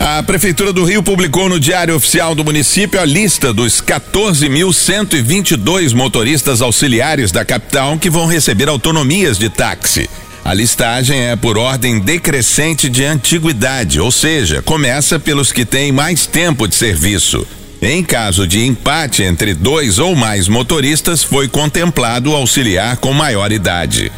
A Prefeitura do Rio publicou no Diário Oficial do Município a lista dos 14.122 motoristas auxiliares da capital que vão receber autonomias de táxi. A listagem é por ordem decrescente de antiguidade, ou seja, começa pelos que têm mais tempo de serviço. Em caso de empate entre dois ou mais motoristas, foi contemplado o auxiliar com maior idade.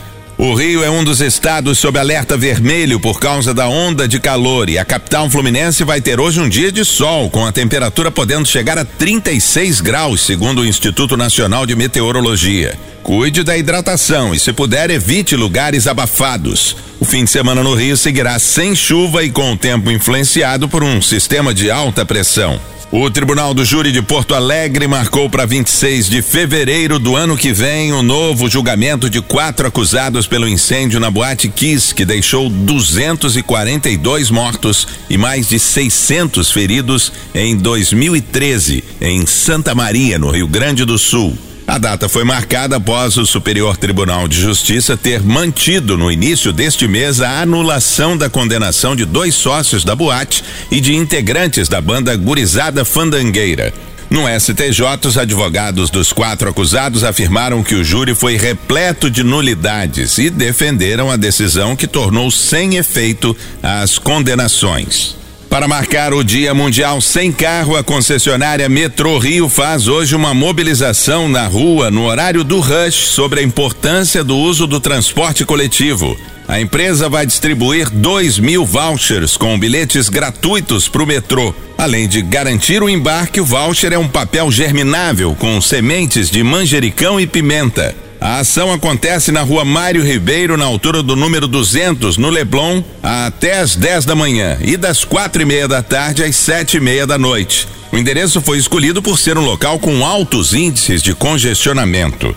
O Rio é um dos estados sob alerta vermelho por causa da onda de calor e a capital fluminense vai ter hoje um dia de sol, com a temperatura podendo chegar a 36 graus, segundo o Instituto Nacional de Meteorologia. Cuide da hidratação e, se puder, evite lugares abafados. O fim de semana no Rio seguirá sem chuva e com o tempo influenciado por um sistema de alta pressão. O Tribunal do Júri de Porto Alegre marcou para 26 de fevereiro do ano que vem o um novo julgamento de quatro acusados pelo incêndio na Boate Kiss, que deixou 242 mortos e mais de 600 feridos em 2013, em Santa Maria, no Rio Grande do Sul. A data foi marcada após o Superior Tribunal de Justiça ter mantido no início deste mês a anulação da condenação de dois sócios da boate e de integrantes da banda Gurizada Fandangueira. No STJ, os advogados dos quatro acusados afirmaram que o júri foi repleto de nulidades e defenderam a decisão que tornou sem efeito as condenações. Para marcar o Dia Mundial Sem Carro, a concessionária Metrô Rio faz hoje uma mobilização na rua no horário do rush sobre a importância do uso do transporte coletivo. A empresa vai distribuir 2 mil vouchers com bilhetes gratuitos para o metrô. Além de garantir o embarque, o voucher é um papel germinável com sementes de manjericão e pimenta. A ação acontece na rua Mário Ribeiro, na altura do número 200, no Leblon, até às 10 da manhã e das quatro e meia da tarde às sete e meia da noite. O endereço foi escolhido por ser um local com altos índices de congestionamento.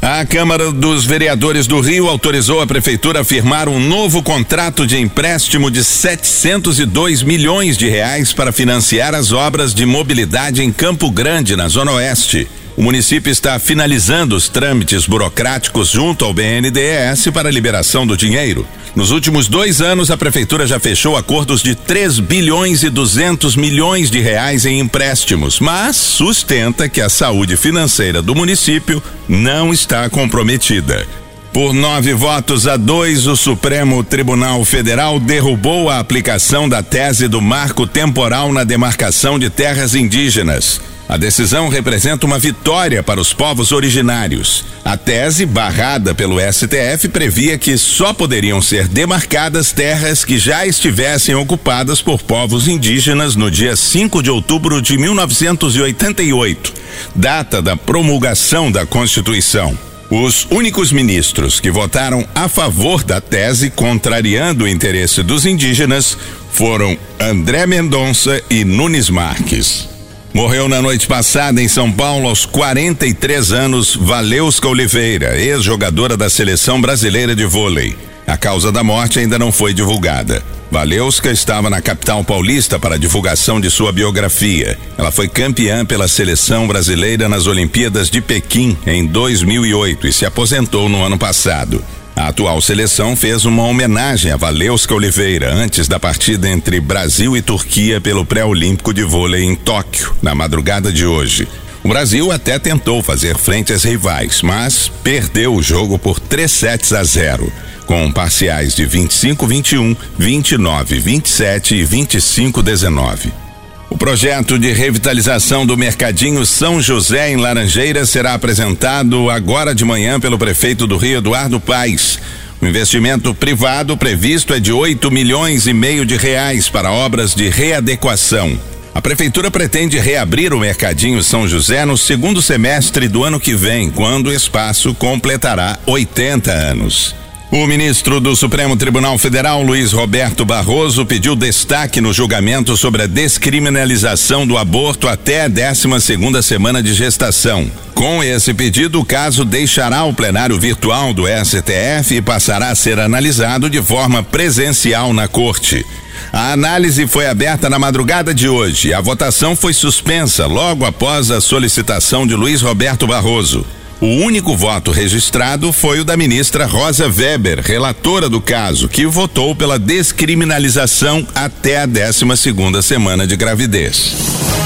A Câmara dos Vereadores do Rio autorizou a Prefeitura a firmar um novo contrato de empréstimo de 702 milhões de reais para financiar as obras de mobilidade em Campo Grande, na Zona Oeste. O município está finalizando os trâmites burocráticos junto ao BNDES para a liberação do dinheiro. Nos últimos dois anos, a prefeitura já fechou acordos de 3 bilhões e 200 milhões de reais em empréstimos, mas sustenta que a saúde financeira do município não está comprometida. Por nove votos a dois, o Supremo Tribunal Federal derrubou a aplicação da tese do marco temporal na demarcação de terras indígenas. A decisão representa uma vitória para os povos originários. A tese, barrada pelo STF, previa que só poderiam ser demarcadas terras que já estivessem ocupadas por povos indígenas no dia 5 de outubro de 1988, data da promulgação da Constituição. Os únicos ministros que votaram a favor da tese, contrariando o interesse dos indígenas, foram André Mendonça e Nunes Marques. Morreu na noite passada em São Paulo aos 43 anos Valeuska Oliveira, ex-jogadora da seleção brasileira de vôlei. A causa da morte ainda não foi divulgada. Valeuska estava na capital paulista para a divulgação de sua biografia. Ela foi campeã pela seleção brasileira nas Olimpíadas de Pequim em 2008 e se aposentou no ano passado. A atual seleção fez uma homenagem a Valeuska Oliveira antes da partida entre Brasil e Turquia pelo pré-olímpico de vôlei em Tóquio, na madrugada de hoje. O Brasil até tentou fazer frente às rivais, mas perdeu o jogo por 3 sets a 0, com parciais de 25-21, 29-27 e 25-19. O projeto de revitalização do Mercadinho São José em Laranjeiras será apresentado agora de manhã pelo prefeito do Rio, Eduardo Paes. O investimento privado previsto é de 8 milhões e meio de reais para obras de readequação. A prefeitura pretende reabrir o Mercadinho São José no segundo semestre do ano que vem, quando o espaço completará 80 anos. O ministro do Supremo Tribunal Federal, Luiz Roberto Barroso, pediu destaque no julgamento sobre a descriminalização do aborto até a 12 segunda semana de gestação. Com esse pedido, o caso deixará o plenário virtual do STF e passará a ser analisado de forma presencial na corte. A análise foi aberta na madrugada de hoje a votação foi suspensa logo após a solicitação de Luiz Roberto Barroso. O único voto registrado foi o da ministra Rosa Weber, relatora do caso, que votou pela descriminalização até a 12 segunda semana de gravidez.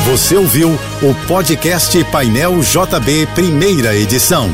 Você ouviu o podcast Painel JB, primeira edição.